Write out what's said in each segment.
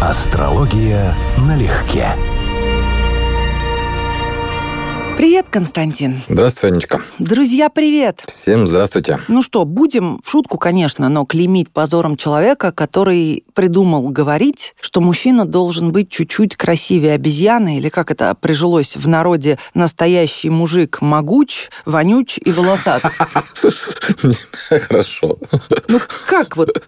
Астрология налегке. Привет, Константин. Здравствуй, Анечка. Друзья, привет. Всем здравствуйте. Ну что, будем в шутку, конечно, но клеймить позором человека, который придумал говорить, что мужчина должен быть чуть-чуть красивее обезьяны, или как это прижилось в народе, настоящий мужик могуч, вонюч и волосат. Хорошо. Ну как вот?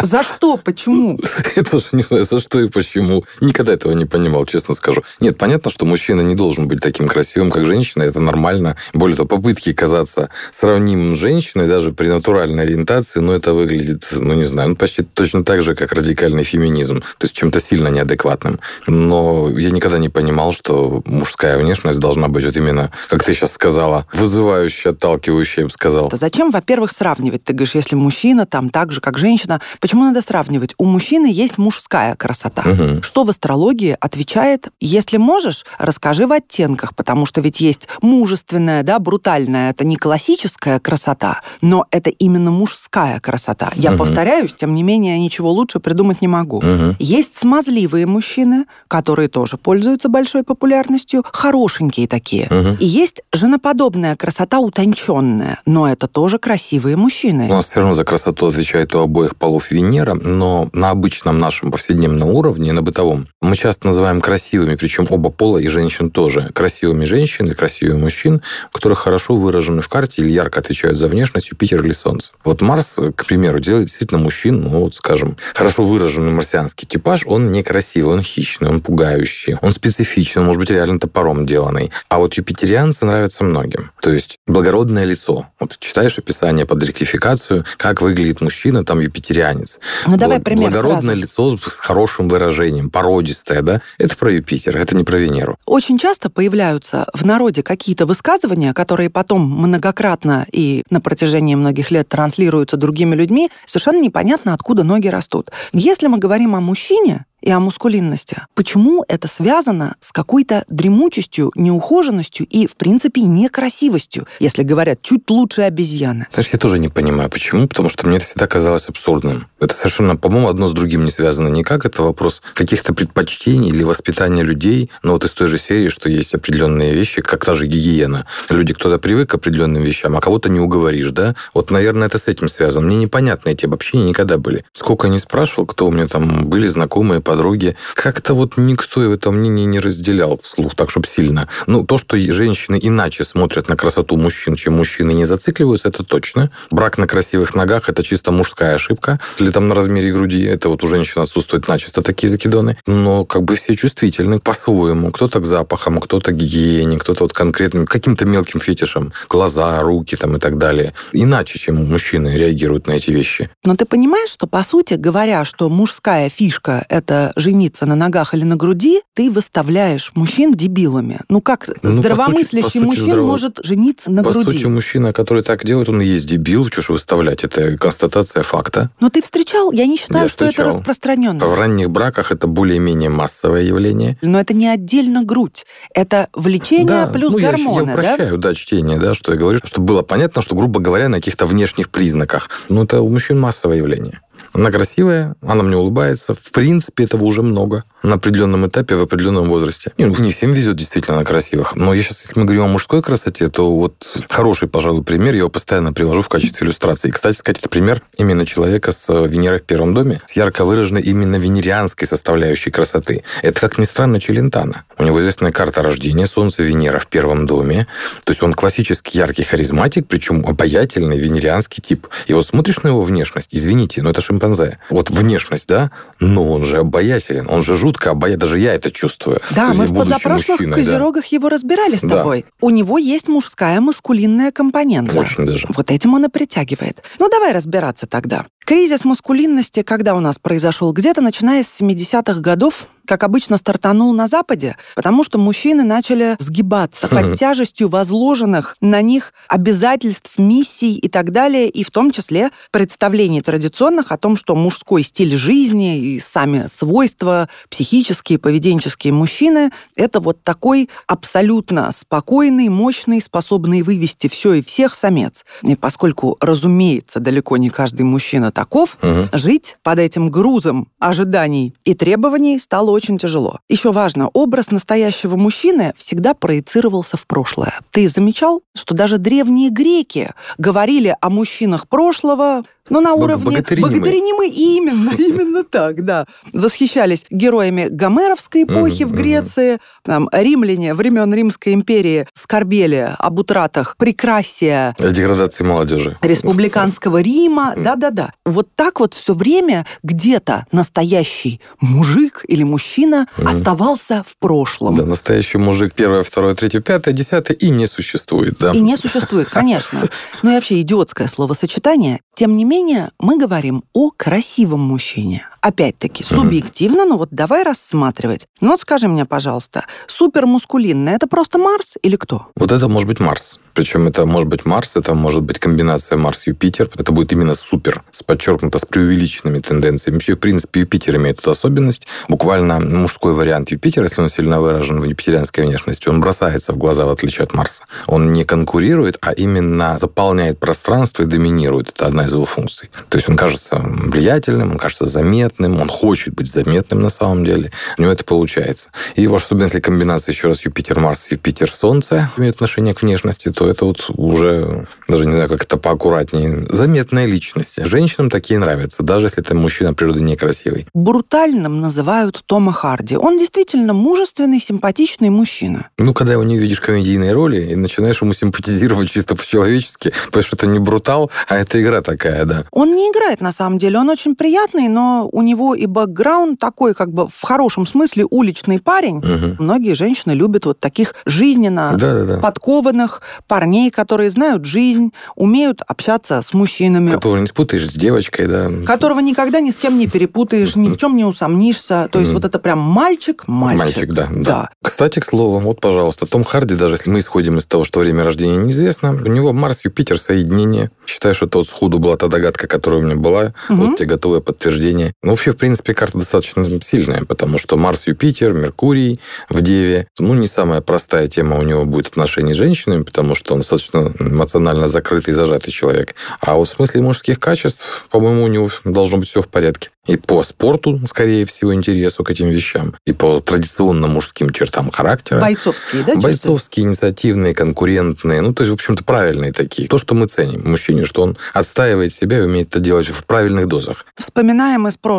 За что? Почему? Я тоже не знаю, за что и почему. Никогда этого не понимал, честно скажу. Нет, понятно, что мужчина не должен быть таким красивым красивым, как женщина, это нормально. Более того, попытки казаться сравнимым с женщиной даже при натуральной ориентации, ну, это выглядит, ну, не знаю, ну, почти точно так же, как радикальный феминизм. То есть чем-то сильно неадекватным. Но я никогда не понимал, что мужская внешность должна быть вот именно, как ты сейчас сказала, вызывающая, отталкивающая, я бы сказал. Да зачем, во-первых, сравнивать? Ты говоришь, если мужчина там так же, как женщина, почему надо сравнивать? У мужчины есть мужская красота. Угу. Что в астрологии отвечает, если можешь, расскажи в оттенках, потому потому что ведь есть мужественная, да, брутальная, это не классическая красота, но это именно мужская красота. Я угу. повторяюсь, тем не менее, ничего лучше придумать не могу. Угу. Есть смазливые мужчины, которые тоже пользуются большой популярностью, хорошенькие такие. Угу. И есть женоподобная красота утонченная, но это тоже красивые мужчины. У нас все равно за красоту отвечает у обоих полов Венера, но на обычном нашем повседневном уровне, на бытовом, мы часто называем красивыми, причем оба пола и женщин тоже, красивыми женщин и красивых мужчин, которые хорошо выражены в карте или ярко отвечают за внешность Юпитер или Солнце. Вот Марс, к примеру, делает действительно мужчин, ну вот, скажем, хорошо выраженный марсианский типаж, он некрасивый, он хищный, он пугающий, он специфичный, он может быть реально топором деланный. А вот юпитерианцы нравятся многим. То есть благородное лицо. Вот читаешь описание под ректификацию, как выглядит мужчина, там юпитерианец. Ну давай пример Благородное сразу. лицо с хорошим выражением, породистое, да? Это про Юпитер, это не про Венеру. Очень часто появляются появляются в народе какие-то высказывания, которые потом многократно и на протяжении многих лет транслируются другими людьми, совершенно непонятно, откуда ноги растут. Если мы говорим о мужчине, и о мускулинности. Почему это связано с какой-то дремучестью, неухоженностью и, в принципе, некрасивостью, если говорят чуть лучше обезьяны? Знаешь, я тоже не понимаю, почему, потому что мне это всегда казалось абсурдным. Это совершенно, по-моему, одно с другим не связано никак. Это вопрос каких-то предпочтений или воспитания людей. Но вот из той же серии, что есть определенные вещи, как та же гигиена. Люди, кто-то привык к определенным вещам, а кого-то не уговоришь, да? Вот, наверное, это с этим связано. Мне непонятно эти обобщения никогда были. Сколько не спрашивал, кто у меня там были знакомые, подруги. Как-то вот никто это мнение не разделял вслух, так, чтобы сильно. Ну, то, что женщины иначе смотрят на красоту мужчин, чем мужчины не зацикливаются, это точно. Брак на красивых ногах – это чисто мужская ошибка. Или там на размере груди, это вот у женщин отсутствуют начисто такие закидоны. Но как бы все чувствительны по-своему. Кто-то к запахам, кто-то к гигиене, кто-то вот конкретным, каким-то мелким фетишам. Глаза, руки там и так далее. Иначе, чем мужчины реагируют на эти вещи. Но ты понимаешь, что, по сути, говоря, что мужская фишка – это жениться на ногах или на груди, ты выставляешь мужчин дебилами. Ну как Ну, здравомыслящий по сути- по сути, мужчин здраво- может жениться на По груди? сути, мужчина, который так делает, он и есть дебил. Что ж выставлять? Это констатация факта. Но ты встречал? Я не считаю, Я что это встречал. распространенно. В ранних браках это более-менее массовое явление. Но это не отдельно грудь. Это влечение Да, плюс ну, я гормоны, я, да? упрощаю, да? чтение, да, что я говорю, чтобы было понятно, что, грубо говоря, на каких-то внешних признаках. Но это у мужчин массовое явление. Она красивая, она мне улыбается. В принципе, этого уже много на определенном этапе, в определенном возрасте. Не, ну, не всем везет действительно на красивых. Но я сейчас, если мы говорим о мужской красоте, то вот хороший, пожалуй, пример, я его постоянно привожу в качестве иллюстрации. И, кстати сказать, это пример именно человека с э, Венерой в первом доме, с ярко выраженной именно венерианской составляющей красоты. Это, как ни странно, Челентано. У него известная карта рождения, Солнце, Венера в первом доме. То есть он классический яркий харизматик, причем обаятельный венерианский тип. И вот смотришь на его внешность, извините, но это шимпанзе. Вот внешность, да, но он же обаятелен, он же жутко обаятелен. Даже я это чувствую. Да, мы в будучи позапрошлых мужчиной, да. козерогах его разбирали с Да. тобой. У него есть мужская маскулинная компонента. Очень даже. Вот этим он и притягивает. Ну, давай разбираться тогда. Кризис маскулинности, когда у нас произошел? Где-то начиная с 70-х годов, как обычно, стартанул на Западе, потому что мужчины начали сгибаться под тяжестью возложенных на них обязательств, миссий и так далее, и в том числе представлений традиционных о том, что мужской стиль жизни и сами свойства психические, поведенческие мужчины – это вот такой абсолютно спокойный, мощный, способный вывести все и всех самец. И поскольку, разумеется, далеко не каждый мужчина таков, угу. жить под этим грузом ожиданий и требований стало очень тяжело. Еще важно, образ настоящего мужчины всегда проецировался в прошлое. Ты замечал, что даже древние греки говорили о мужчинах прошлого ну, на уровне... Богатыри, богатыри не мы. Именно, именно так, да. Восхищались героями гомеровской эпохи в Греции. Там, римляне времен Римской империи скорбели об утратах прекрасия. О деградации молодежи. Республиканского Рима. Да-да-да. Вот так вот все время где-то настоящий мужик или мужчина оставался в прошлом. Да, настоящий мужик первое, второе, третье, пятое, десятое и не существует, да. И не существует, конечно. Ну и вообще идиотское словосочетание. Тем не менее, менее, мы говорим о красивом мужчине. Опять-таки, субъективно, но вот давай рассматривать. Ну вот скажи мне, пожалуйста, супермускулинный – это просто Марс или кто? Вот это может быть Марс. Причем это может быть Марс, это может быть комбинация Марс-Юпитер. Это будет именно супер, с подчеркнуто, с преувеличенными тенденциями. Вообще, в принципе, Юпитер имеет эту особенность. Буквально мужской вариант Юпитера, если он сильно выражен в юпитерианской внешности, он бросается в глаза, в отличие от Марса. Он не конкурирует, а именно заполняет пространство и доминирует. Это одна из его функций. То есть он кажется влиятельным, он кажется заметным, он хочет быть заметным на самом деле. У него это получается. И особенно если комбинация еще раз Юпитер-Марс, Юпитер-Солнце имеет отношение к внешности, то это вот уже, даже не знаю, как это поаккуратнее, заметная личность. Женщинам такие нравятся, даже если это мужчина природы некрасивый. Брутальным называют Тома Харди. Он действительно мужественный, симпатичный мужчина. Ну, когда его не видишь комедийной роли и начинаешь ему симпатизировать чисто по-человечески, потому что это не брутал, а это игра такая, да. Он не играет, на самом деле. Он очень приятный, но у него и бэкграунд такой, как бы в хорошем смысле, уличный парень. Угу. Многие женщины любят вот таких жизненно да, да, да. подкованных, парней, которые знают жизнь, умеют общаться с мужчинами. Которого не спутаешь с девочкой, да. Которого никогда ни с кем не перепутаешь, ни в чем не усомнишься. То есть вот это прям мальчик, мальчик. Мальчик, да, да. да. Кстати, к слову, вот, пожалуйста, Том Харди, даже если мы исходим из того, что время рождения неизвестно, у него Марс-Юпитер соединение. Считаю, что тот сходу была та догадка, которая у меня была. Угу. Вот тебе готовое подтверждение. Ну, вообще, в принципе, карта достаточно сильная, потому что Марс-Юпитер, Меркурий в Деве. Ну, не самая простая тема у него будет отношения с женщинами, потому что он достаточно эмоционально закрытый и зажатый человек. А в смысле мужских качеств, по-моему, у него должно быть все в порядке. И по спорту, скорее всего, интересу к этим вещам, и по традиционно мужским чертам характера. Бойцовские, да? Бойцовские, инициативные, конкурентные. Ну, то есть, в общем-то, правильные такие. То, что мы ценим мужчине, что он отстаивает себя и умеет это делать в правильных дозах. Вспоминаем из прошлого,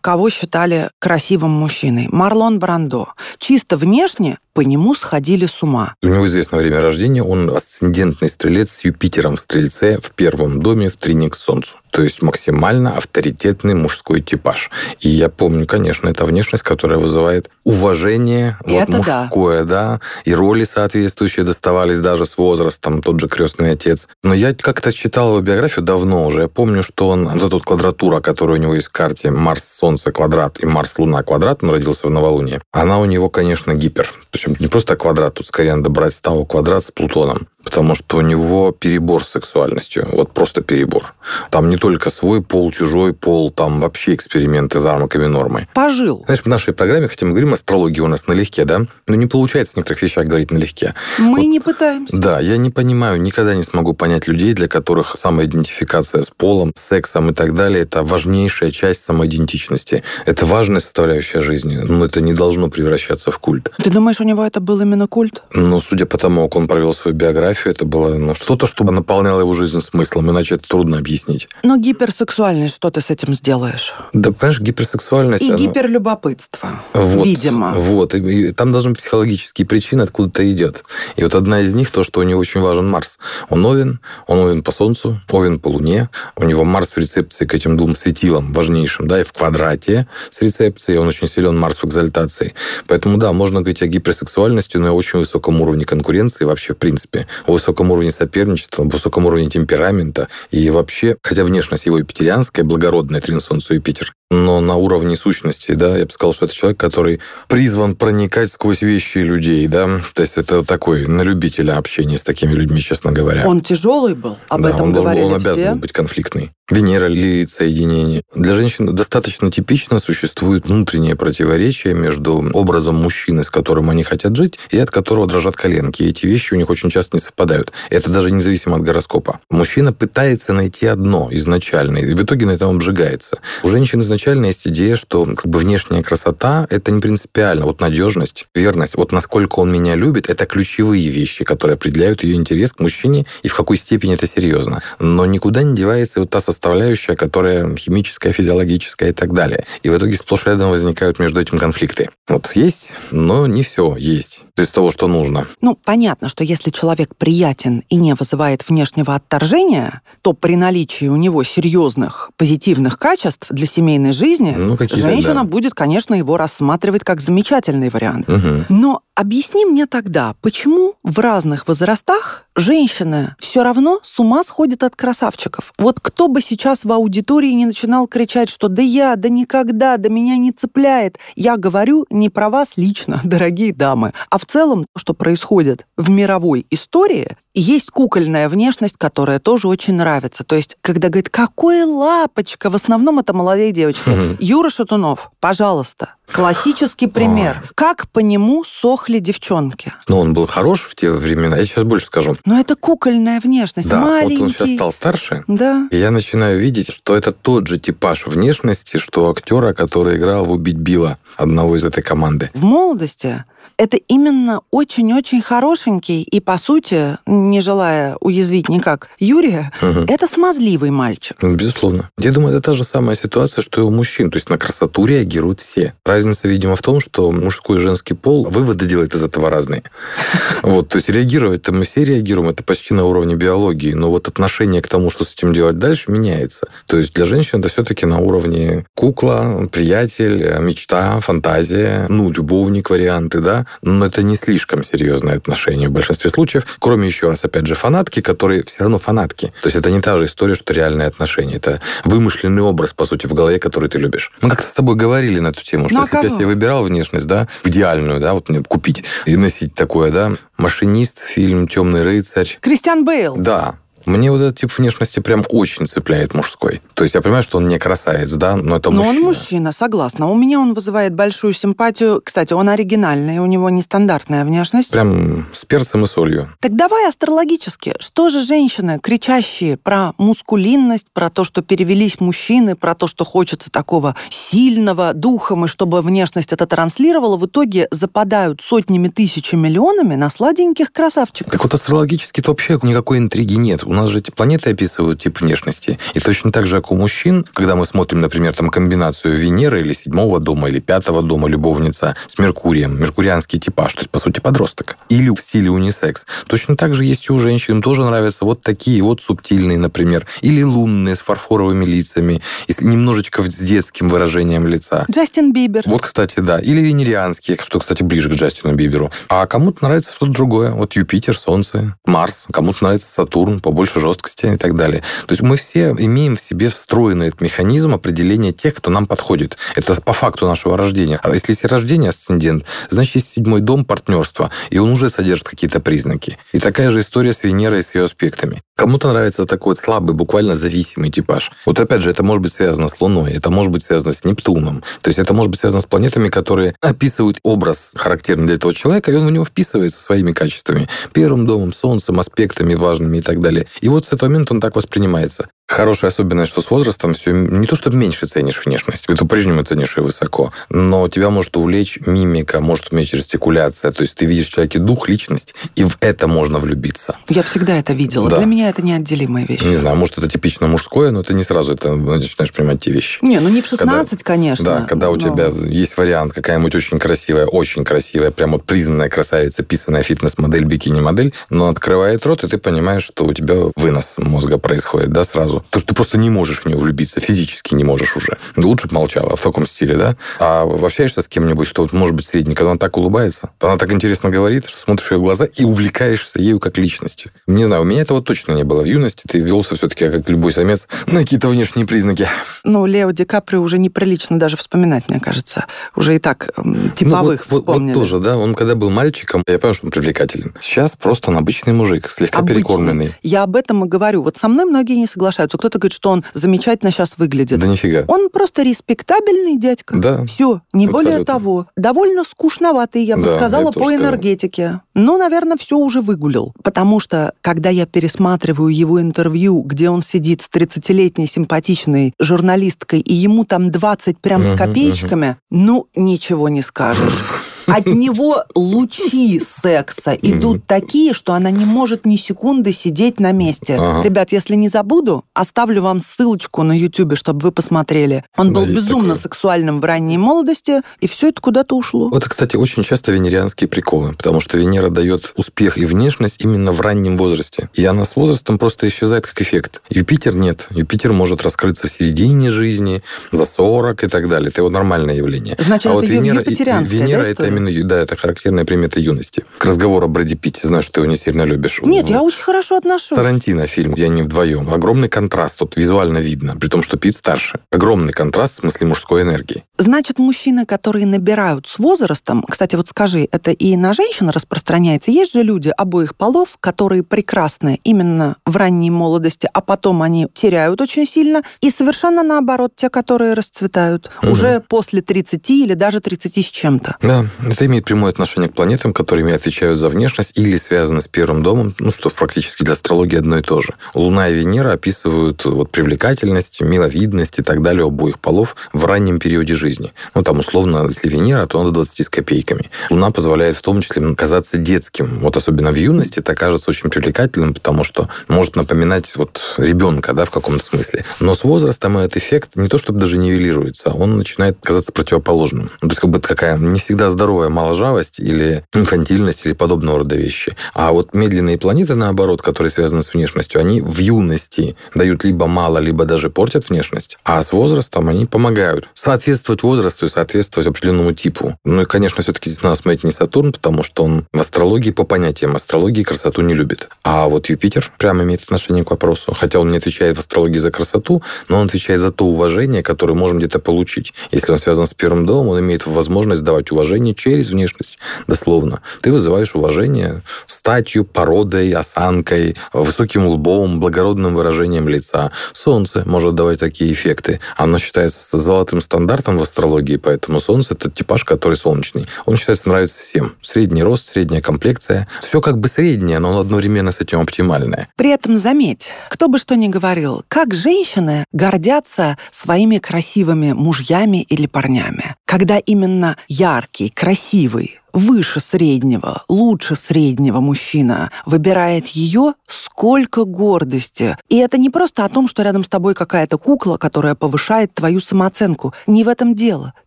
кого считали красивым мужчиной. Марлон Брандо. Чисто внешне по нему сходили с ума. У него известно время рождения. Он асцендентный стрелец с Юпитером в Стрельце в первом доме в трине к Солнцу. То есть максимально авторитетный мужской типаж. И я помню, конечно, это внешность, которая вызывает уважение и вот, мужское, да. да, и роли соответствующие доставались даже с возрастом, тот же крестный отец. Но я как-то читал его биографию давно уже. Я помню, что он, вот эта вот квадратура, которая у него есть в карте, Марс-Солнце квадрат и Марс-Луна квадрат, он родился в новолуние, она у него, конечно, гипер. Причем не просто квадрат, тут скорее надо брать ставу квадрат с Плутоном потому что у него перебор с сексуальностью, вот просто перебор. Там не только свой пол, чужой пол, там вообще эксперименты за рамками нормы. Пожил. Знаешь, в нашей программе, хотя мы говорим астрология у нас налегке, да, но не получается в некоторых вещах говорить налегке. Мы вот, не пытаемся. Да, я не понимаю, никогда не смогу понять людей, для которых самоидентификация с полом, сексом и так далее, это важнейшая часть самоидентичности. Это важная составляющая жизни, но это не должно превращаться в культ. Ты думаешь, у него это был именно культ? Ну, судя по тому, как он провел свою биографию, фотографию, это было ну, что-то, что наполняло его жизнь смыслом, иначе это трудно объяснить. Но гиперсексуальность, что ты с этим сделаешь? Да, понимаешь, гиперсексуальность... И она... гиперлюбопытство, вот, видимо. Вот, и, и там должны быть психологические причины, откуда это идет. И вот одна из них, то, что у него очень важен Марс. Он Овен, он Овен по Солнцу, Овен по Луне, у него Марс в рецепции к этим двум светилам важнейшим, да, и в квадрате с рецепцией, он очень силен, Марс в экзальтации. Поэтому, да, можно говорить о гиперсексуальности, но и очень высоком уровне конкуренции вообще, в принципе о высоком уровне соперничества, высоком уровне темперамента. И вообще, хотя внешность его юпитерианская, благородная, трин Солнце Юпитер, но на уровне сущности, да, я бы сказал, что это человек, который призван проникать сквозь вещи людей, да, то есть это такой на любителя общения с такими людьми, честно говоря. Он тяжелый был, об да, этом он, говорили он обязан все. был быть конфликтный. Венера лилит соединение. Для женщин достаточно типично существует внутреннее противоречие между образом мужчины, с которым они хотят жить, и от которого дрожат коленки. И эти вещи у них очень часто не совпадают. Это даже независимо от гороскопа. Мужчина пытается найти одно изначально, и в итоге на этом обжигается. У женщин изначально есть идея, что как бы внешняя красота – это не принципиально. Вот надежность, верность, вот насколько он меня любит – это ключевые вещи, которые определяют ее интерес к мужчине и в какой степени это серьезно. Но никуда не девается вот та составляющая, которая химическая, физиологическая и так далее. И в итоге сплошь рядом возникают между этим конфликты. Вот есть, но не все есть. То есть того, что нужно. Ну, понятно, что если человек приятен и не вызывает внешнего отторжения, то при наличии у него серьезных позитивных качеств для семейной жизни Ну, женщина да. будет, конечно, его рассматривать как замечательный вариант. Мгм. Но объясни мне тогда, почему в разных возрастах женщины все равно с ума сходят от красавчиков? Вот кто бы сейчас в аудитории не начинал кричать, что да я, да никогда, да меня не цепляет. Я говорю не про вас лично, дорогие дамы, а в целом, что происходит в мировой истории, есть кукольная внешность, которая тоже очень нравится. То есть, когда говорит, какой лапочка, в основном это молодые девочки. Юра Шатунов, пожалуйста, классический пример. Как по нему сохли девчонки? Но он был хорош в те времена. Я сейчас больше скажу. Но это кукольная внешность, Да, маленький. вот он сейчас стал старше, Да. и я начинаю видеть, что это тот же типаж внешности, что актера, который играл в «Убить Билла», одного из этой команды. В молодости это именно очень-очень хорошенький и, по сути, не желая уязвить никак Юрия, Мгм. это смазливый мальчик. Ну, Безусловно. Я думаю, это та же самая ситуация, что и у мужчин. То есть на красоту реагируют все. Разница, видимо, в том, что мужской и женский пол, выводы делают из этого разные. Вот, то есть реагировать-то мы все реагируем, это почти на уровне биологии, но вот отношение к тому, что с этим делать дальше, меняется. То есть для женщин это все-таки на уровне кукла, приятель, мечта, фантазия, ну, любовник варианты, да, но это не слишком серьезное отношение в большинстве случаев, кроме еще раз, опять же, фанатки, которые все равно фанатки. То есть это не та же история, что реальные отношения. Это вымышленный образ, по сути, в голове, который ты любишь. Мы как-то с тобой говорили на эту тему, что Ну, а если бы я себе выбирал внешность, да, идеальную, да, вот мне купить и носить такое, да, машинист, фильм «Темный рыцарь», Кристиан Бейл. да. Мне вот этот тип внешности прям очень цепляет мужской. То есть я понимаю, что он не красавец, да, но это Но мужчина. он мужчина, согласна. У меня он вызывает большую симпатию. Кстати, он оригинальный, у него нестандартная внешность. Прям с перцем и солью. Так давай астрологически. Что же женщины, кричащие про мускулинность, про то, что перевелись мужчины, про то, что хочется такого сильного духом, и чтобы внешность это транслировала, в итоге западают сотнями, тысячами, миллионами на сладеньких красавчиков. Так вот, астрологически-то вообще никакой интриги нет. У нас же эти планеты описывают тип внешности. И точно так же, как у мужчин, когда мы смотрим, например, там комбинацию Венеры или седьмого дома, или пятого дома любовница с Меркурием, меркурианский типаж, то есть, по сути, подросток. Или в стиле унисекс. Точно так же есть и у женщин. Им тоже нравятся вот такие вот субтильные, например. Или лунные с фарфоровыми лицами, если немножечко с детским выражением лица. Джастин Бибер. Вот, кстати, да. Или венерианские, что, кстати, ближе к Джастину Биберу. А кому-то нравится что-то другое. Вот Юпитер, Солнце, Марс. Кому-то нравится Сатурн, побольше жесткости и так далее. То есть мы все имеем в себе встроенный этот механизм определения тех, кто нам подходит. Это по факту нашего рождения. А если есть рождение асцендент, значит, есть седьмой дом партнерства, и он уже содержит какие-то признаки. И такая же история с Венерой и с ее аспектами. Кому-то нравится такой слабый, буквально зависимый типаж. Вот опять же, это может быть связано с Луной, это может быть связано с Нептуном. То есть это может быть связано с планетами, которые описывают образ характерный для этого человека, и он в него вписывается своими качествами. Первым домом, Солнцем, аспектами важными и так далее. И вот с этого момента он так воспринимается. Хорошая особенность, что с возрастом все не то, что меньше ценишь внешность, ты по-прежнему ценишь ее высоко, но тебя может увлечь мимика, может уметь жестикуляция, то есть ты видишь в человеке дух, личность, и в это можно влюбиться. Я всегда это видела. Да. Для меня это неотделимая вещь. Не знаю, может, это типично мужское, но ты не сразу это начинаешь понимать те вещи. Не, ну не в 16, конечно. Да, когда у но- тебя есть вариант, какая-нибудь очень красивая, очень красивая, прям вот признанная красавица, писанная фитнес-модель, бикини-модель, но открывает рот, и ты понимаешь, что у тебя вынос мозга происходит, да, сразу. То, что ты просто не можешь в нее влюбиться, физически не можешь уже. Лучше бы молчала в таком стиле, да. А общаешься с кем-нибудь, кто, вот, может быть, средний, когда она так улыбается, она так интересно говорит, что смотришь в ее глаза и увлекаешься ею как личностью. Не знаю, у меня этого точно не было в юности. Ты велся все-таки, как любой самец, на какие-то внешние признаки. Ну, Лео Ди Каприо уже неприлично даже вспоминать, мне кажется. Уже и так типовых ну, вот, вспомнили. Вот, вот тоже, да. Он когда был мальчиком, я понял, что он привлекателен. Сейчас просто он обычный мужик, слегка Обычный. перекормленный. Я об этом и говорю. Вот со мной многие не соглашаются. Кто-то говорит, что он замечательно сейчас выглядит. Да нифига. Он просто респектабельный дядька. Да. Все, не Абсолютно. более того. Довольно скучноватый, я бы да, сказала, по энергетике. Ну, наверное, все уже выгулил. Потому что, когда я пересматриваю его интервью, где он сидит с 30-летней симпатичной журналисткой, и ему там 20 прям с копеечками, ну, ничего не скажешь. От него лучи секса идут такие, что она не может ни секунды сидеть на месте. Ага. Ребят, если не забуду, оставлю вам ссылочку на YouTube, чтобы вы посмотрели. Он да, был безумно такое. сексуальным в ранней молодости, и все это куда-то ушло. Вот, кстати, очень часто венерианские приколы, потому что Венера дает успех и внешность именно в раннем возрасте. И она с возрастом просто исчезает как эффект. Юпитер нет. Юпитер может раскрыться в середине жизни, за 40 и так далее. Это его нормальное явление. Значит, а это вот Венера, Венера да, это именно, да, это характерная примета юности. К разговору о Брэди Питте, знаю, что ты его не сильно любишь. Нет, в... я очень хорошо отношусь. Тарантино фильм, где они вдвоем. Огромный контраст, тут визуально видно, при том, что Питт старше. Огромный контраст в смысле мужской энергии. Значит, мужчины, которые набирают с возрастом, кстати, вот скажи, это и на женщин распространяется? Есть же люди обоих полов, которые прекрасны именно в ранней молодости, а потом они теряют очень сильно, и совершенно наоборот, те, которые расцветают угу. уже после 30 или даже 30 с чем-то. Да, это имеет прямое отношение к планетам, которыми отвечают за внешность или связаны с первым домом, ну, что практически для астрологии одно и то же. Луна и Венера описывают вот привлекательность, миловидность и так далее обоих полов в раннем периоде жизни. Ну, там, условно, если Венера, то она до 20 с копейками. Луна позволяет в том числе казаться детским. Вот особенно в юности это кажется очень привлекательным, потому что может напоминать вот ребенка, да, в каком-то смысле. Но с возрастом этот эффект не то чтобы даже нивелируется, он начинает казаться противоположным. Ну, то есть как бы такая не всегда здоровая моложавость или инфантильность или подобного рода вещи. А вот медленные планеты, наоборот, которые связаны с внешностью, они в юности дают либо мало, либо даже портят внешность, а с возрастом они помогают соответствовать возрасту и соответствовать определенному типу. Ну и, конечно, все-таки здесь надо смотреть не Сатурн, потому что он в астрологии по понятиям астрологии красоту не любит. А вот Юпитер прямо имеет отношение к вопросу. Хотя он не отвечает в астрологии за красоту, но он отвечает за то уважение, которое можем где-то получить. Если он связан с первым домом, он имеет возможность давать уважение через внешность, дословно. Ты вызываешь уважение статью, породой, осанкой, высоким лбом, благородным выражением лица. Солнце может давать такие эффекты. Оно считается золотым стандартом в астрологии, поэтому Солнце – это типаж, который солнечный. Он считается нравится всем. Средний рост, средняя комплекция. Все как бы среднее, но одновременно с этим оптимальное. При этом заметь, кто бы что ни говорил, как женщины гордятся своими красивыми мужьями или парнями, когда именно яркий, красивый, выше среднего, лучше среднего мужчина выбирает ее, сколько гордости. И это не просто о том, что рядом с тобой какая-то кукла, которая повышает твою самооценку. Не в этом дело.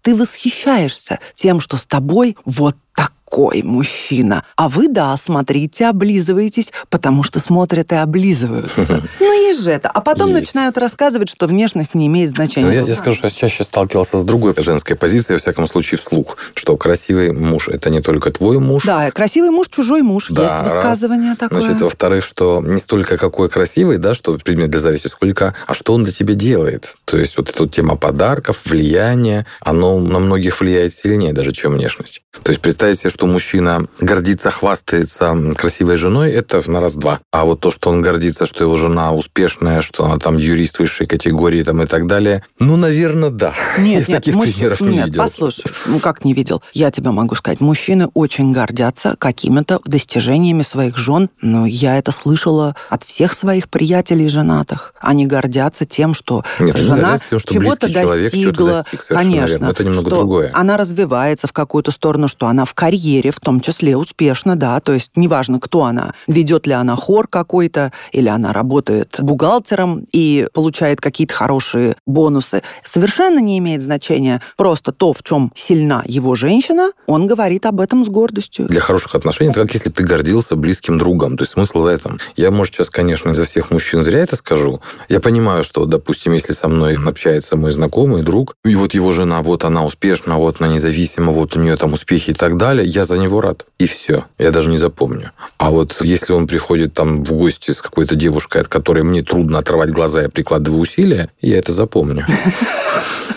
Ты восхищаешься тем, что с тобой вот так такой мужчина. А вы, да, смотрите, облизываетесь, потому что смотрят и облизываются. Ну, есть же это. А потом начинают рассказывать, что внешность не имеет значения. Ну, я, я скажу, что я чаще сталкивался с другой женской позицией, во всяком случае, вслух, что красивый муж – это не только твой муж. Да, красивый муж – чужой муж. Да, есть высказывание такое. Значит, во-вторых, что не столько какой красивый, да, что предмет для зависти, сколько, а что он для тебя делает. То есть вот эта тема подарков, влияния, оно на многих влияет сильнее даже, чем внешность. То есть представить себе, что мужчина гордится, хвастается красивой женой, это на раз-два. А вот то, что он гордится, что его жена успешная, что она там юрист высшей категории там, и так далее, ну, наверное, да. Нет, Я нет, таких муж... примеров не нет, видел. послушай, ну как не видел? Я тебе могу сказать, мужчины очень гордятся какими-то достижениями своих жен. Но я это слышала от всех своих приятелей женатых. Они гордятся тем, что нет, жена чего-то достигла. Человек, достиг, Конечно, это немного что другое. Она развивается в какую-то сторону, что она в карьере карьере, в том числе успешно, да, то есть неважно, кто она, ведет ли она хор какой-то, или она работает бухгалтером и получает какие-то хорошие бонусы, совершенно не имеет значения. Просто то, в чем сильна его женщина, он говорит об этом с гордостью. Для хороших отношений это как если ты гордился близким другом. То есть смысл в этом. Я, может, сейчас, конечно, изо всех мужчин зря это скажу. Я понимаю, что, допустим, если со мной общается мой знакомый, друг, и вот его жена, вот она успешна, вот она независима, вот у нее там успехи и так далее, я за него рад. И все. Я даже не запомню. А вот если он приходит там в гости с какой-то девушкой, от которой мне трудно оторвать глаза, я прикладываю усилия, я это запомню.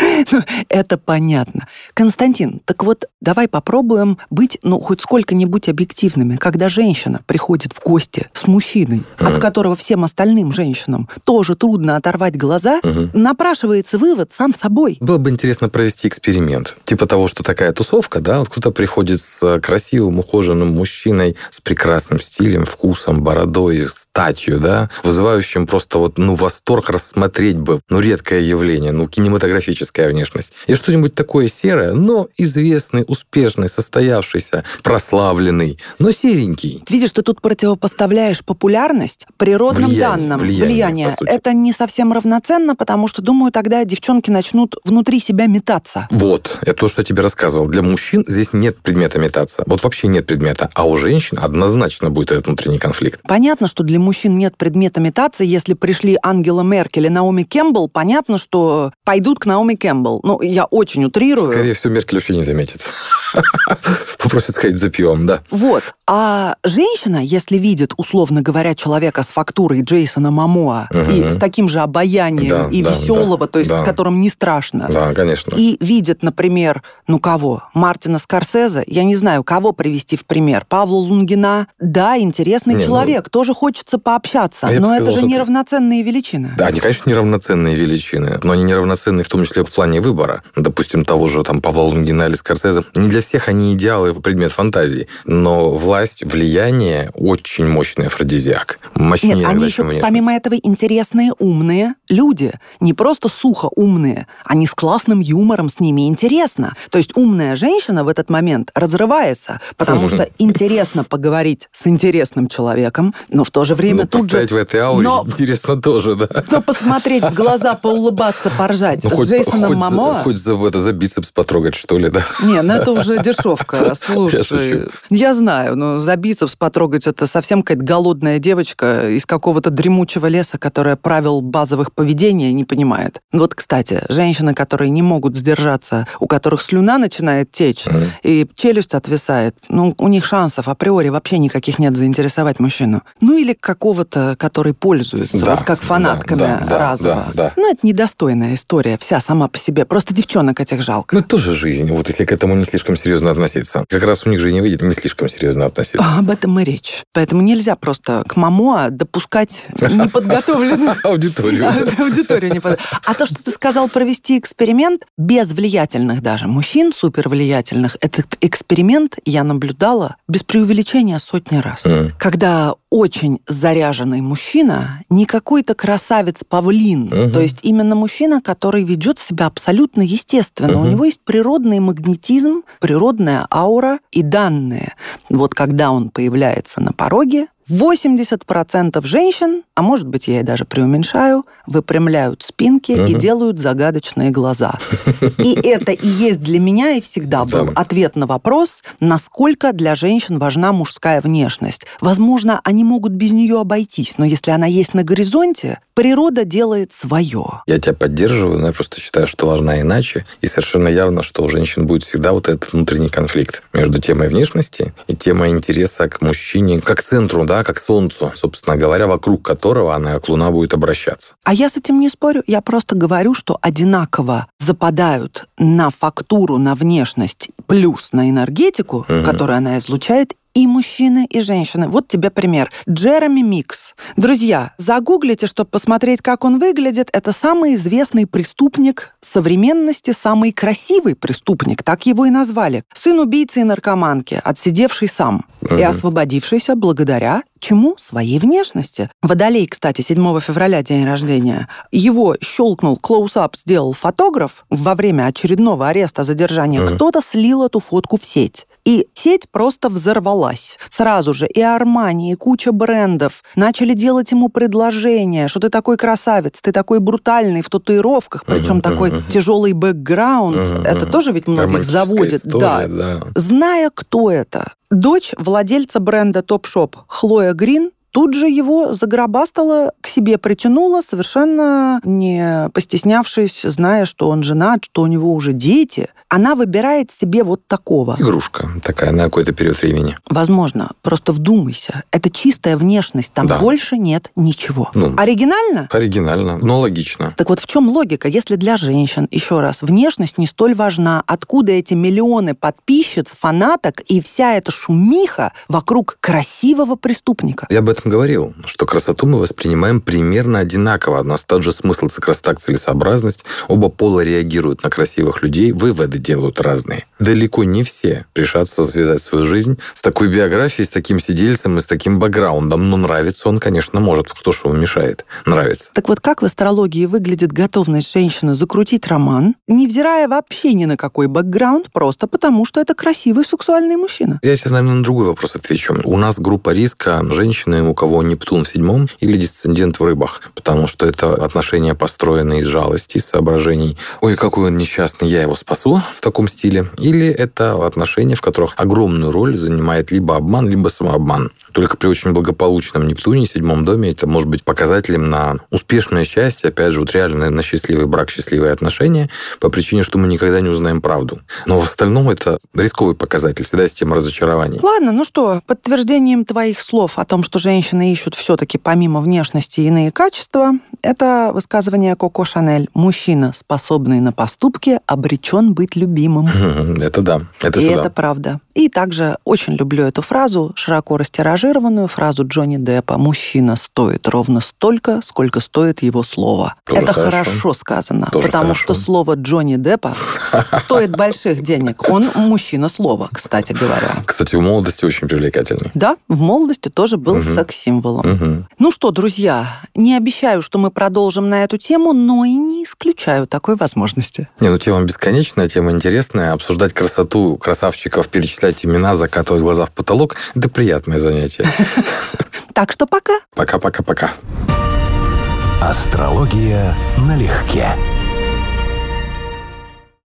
Это понятно. Константин, так вот, давай попробуем быть, ну, хоть сколько-нибудь объективными. Когда женщина приходит в гости с мужчиной, от которого всем остальным женщинам тоже трудно оторвать глаза, напрашивается вывод сам собой. Было бы интересно провести эксперимент. Типа того, что такая тусовка, да, вот кто-то приходит с красивым, ухоженным мужчиной, с прекрасным стилем, вкусом, бородой, статью, да, вызывающим просто вот, ну, восторг рассмотреть бы, ну, редкое явление, ну, кинематографическое внешность. И что-нибудь такое серое, но известный, успешный, состоявшийся, прославленный, но серенький. Видишь, ты тут противопоставляешь популярность природным Влияние, данным. влияние, сути. Это не совсем равноценно, потому что, думаю, тогда девчонки начнут внутри себя метаться. Вот, это то, что я тебе рассказывал. Для мужчин здесь нет предмета метаться. Вот вообще нет предмета. А у женщин однозначно будет этот внутренний конфликт. Понятно, что для мужчин нет предмета метаться. Если пришли Ангела Меркель и Наоми Кэмпбелл, понятно, что пойдут к Наоми Кэмпбелл. Ну, я очень утрирую. Скорее всего, Меркель вообще не заметит. Попросит сходить за пивом, да. Вот. А женщина, если видит, условно говоря, человека с фактурой Джейсона Мамоа Мгм. и с таким же обаянием Да, и да, веселого, да, то есть да. с которым не страшно, Да, конечно. и видит, например, ну кого? Мартина Скорсезе, я не знаю, кого привести в пример. Павла Лунгина. Да, интересный Не, ну- человек, тоже хочется пообщаться, А но это сказал, же это- неравноценные величины. Да, они, конечно, неравноценные величины, но они неравноценны в том числе в плане выбора. Допустим, того же там Павла Лунгина или Скорсезе. Не для всех они идеалы, предмет фантазии. Но власть, влияние очень мощный афродизиак. Мощнее Нет, они еще, внешность. помимо этого, интересные, умные люди. Не просто сухо умные, они с классным юмором, с ними интересно. То есть умная женщина в этот момент разрывается, потому что интересно поговорить с интересным человеком, но в то же время Ну, тут же... в этой ауре Но- интересно тоже, да. Но посмотреть в глаза, поулыбаться, поржать Ну, с хоть, Джейсоном хоть за- Мамоа... хоть за, это, за бицепс потрогать, что ли, да. Не, ну это уже дешевка. Слушай, я знаю, но за бицепс потрогать это совсем какая-то голодная девочка из какого-то дремучего леса, которая правил базовых поведения не понимает. Вот, кстати, женщины, которые не могут сдержаться, у которых слюна начинает течь и челюсть отвисает, ну, у них шансов априори вообще никаких нет заинтересовать мужчину. Ну, или какого-то, который пользуется, Да, вот как фанатками да, да, разово. да, да. Ну, это недостойная история, вся сама по себе. Просто девчонок этих жалко. Ну, это тоже жизнь, вот если к этому не слишком серьезно относиться. Как раз у них же и не выйдет не слишком серьезно относиться. А, Об этом и речь. Поэтому нельзя просто к Мамоа допускать неподготовленных Аудиторию. аудиторию не А то, что ты сказал провести эксперимент без влиятельных даже мужчин, супервлиятельных, этот эксперимент я наблюдала без преувеличения сотни раз. Когда очень заряженный мужчина, не какой-то красавец-павлин, то есть именно мужчина, который ведет себя абсолютно естественно. У него есть природный магнетизм, природная аура и данные. Вот когда он появляется на пороге, 80% женщин, а может быть, я и даже преуменьшаю, выпрямляют спинки и Мгм. делают загадочные глаза. И это и есть для меня и всегда был Да. ответ на вопрос, насколько для женщин важна мужская внешность. Возможно, они могут без нее обойтись, но если она есть на горизонте, природа делает свое. Я тебя поддерживаю, но я просто считаю, что важна иначе. И совершенно явно, что у женщин будет всегда вот этот внутренний конфликт между темой внешности и темой интереса к мужчине, как центру, да, как солнцу, собственно говоря, вокруг которого она, как луна, будет обращаться. А я с этим не спорю. Я просто говорю, что одинаково западают на фактуру, на внешность, плюс на энергетику, Мгм. которую она излучает, и мужчины, и женщины. Вот тебе пример. Джереми Микс. Друзья, загуглите, чтобы посмотреть, как он выглядит. Это самый известный преступник современности, самый красивый преступник, так его и назвали. Сын убийцы и наркоманки, отсидевший сам и Мгм. освободившийся благодаря чему? Своей внешности. Водолей, кстати, 7 февраля день рождения. Его щелкнул, клоусап сделал фотограф во время очередного ареста задержания. Мгм. Кто-то слил эту фотку в сеть. И сеть просто взорвалась. Сразу же и Армани, и куча брендов начали делать ему предложения, что ты такой красавец, ты такой брутальный в татуировках, причем uh-huh, такой uh-huh. тяжелый бэкграунд. Uh-huh, это тоже ведь многих заводит. История, да. да. Зная, кто это, дочь владельца бренда Topshop Хлоя Грин тут же его загробастала, к себе притянула, совершенно не постеснявшись, зная, что он женат, что у него уже дети – она выбирает себе вот такого. Игрушка такая на какой-то период времени. Возможно. Просто вдумайся. Это чистая внешность. Там да. больше нет ничего. Ну, оригинально? Оригинально, но логично. Так вот в чем логика? Если для женщин, еще раз, внешность не столь важна, откуда эти миллионы подписчиц, фанаток и вся эта шумиха вокруг красивого преступника? Я об этом говорил, что красоту мы воспринимаем примерно одинаково. У нас тот же смысл, красота, целесообразность. Оба пола реагируют на красивых людей. Выводы делают разные. Далеко не все решатся связать свою жизнь с такой биографией, с таким сидельцем и с таким бэкграундом. Но нравится он, конечно, может. Что ж ему мешает? Нравится. Так вот, как в астрологии выглядит готовность женщины закрутить роман, невзирая вообще ни на какой бэкграунд, просто потому, что это красивый сексуальный мужчина? Я сейчас, наверное, на другой вопрос отвечу. У нас группа риска женщины, у кого Нептун в седьмом или дисцендент в рыбах, потому что это отношения построены из жалости, из соображений. Ой, какой он несчастный, я его спасу, в таком стиле, или это отношения, в которых огромную роль занимает либо обман, либо самообман. Только при очень благополучном Нептуне, седьмом доме, это может быть показателем на успешное счастье, опять же, вот реально на счастливый брак, счастливые отношения, по причине, что мы никогда не узнаем правду. Но в остальном это рисковый показатель, всегда тема разочарований. Ладно, ну что, подтверждением твоих слов о том, что женщины ищут все-таки помимо внешности иные качества, это высказывание Коко Шанель. Мужчина, способный на поступки, обречен быть любимым. Это да. Это И сюда. это правда. И также очень люблю эту фразу, широко растиражированную фразу Джонни Деппа. Мужчина стоит ровно столько, сколько стоит его слово. Тоже это хорошо, хорошо сказано, Тоже потому хорошо. что слово Джонни Деппа стоит больших денег. Он мужчина слова, кстати говоря. Кстати, в молодости очень привлекательный. Да, в молодости тоже был угу. секс-символом. Угу. Ну что, друзья, не обещаю, что мы продолжим на эту тему, но и не исключаю такой возможности. Не, ну тема бесконечная, тема интересная. Обсуждать красоту красавчиков, перечислять имена, закатывать глаза в потолок – это приятное занятие. Так что пока. Пока-пока-пока. Астрология налегке.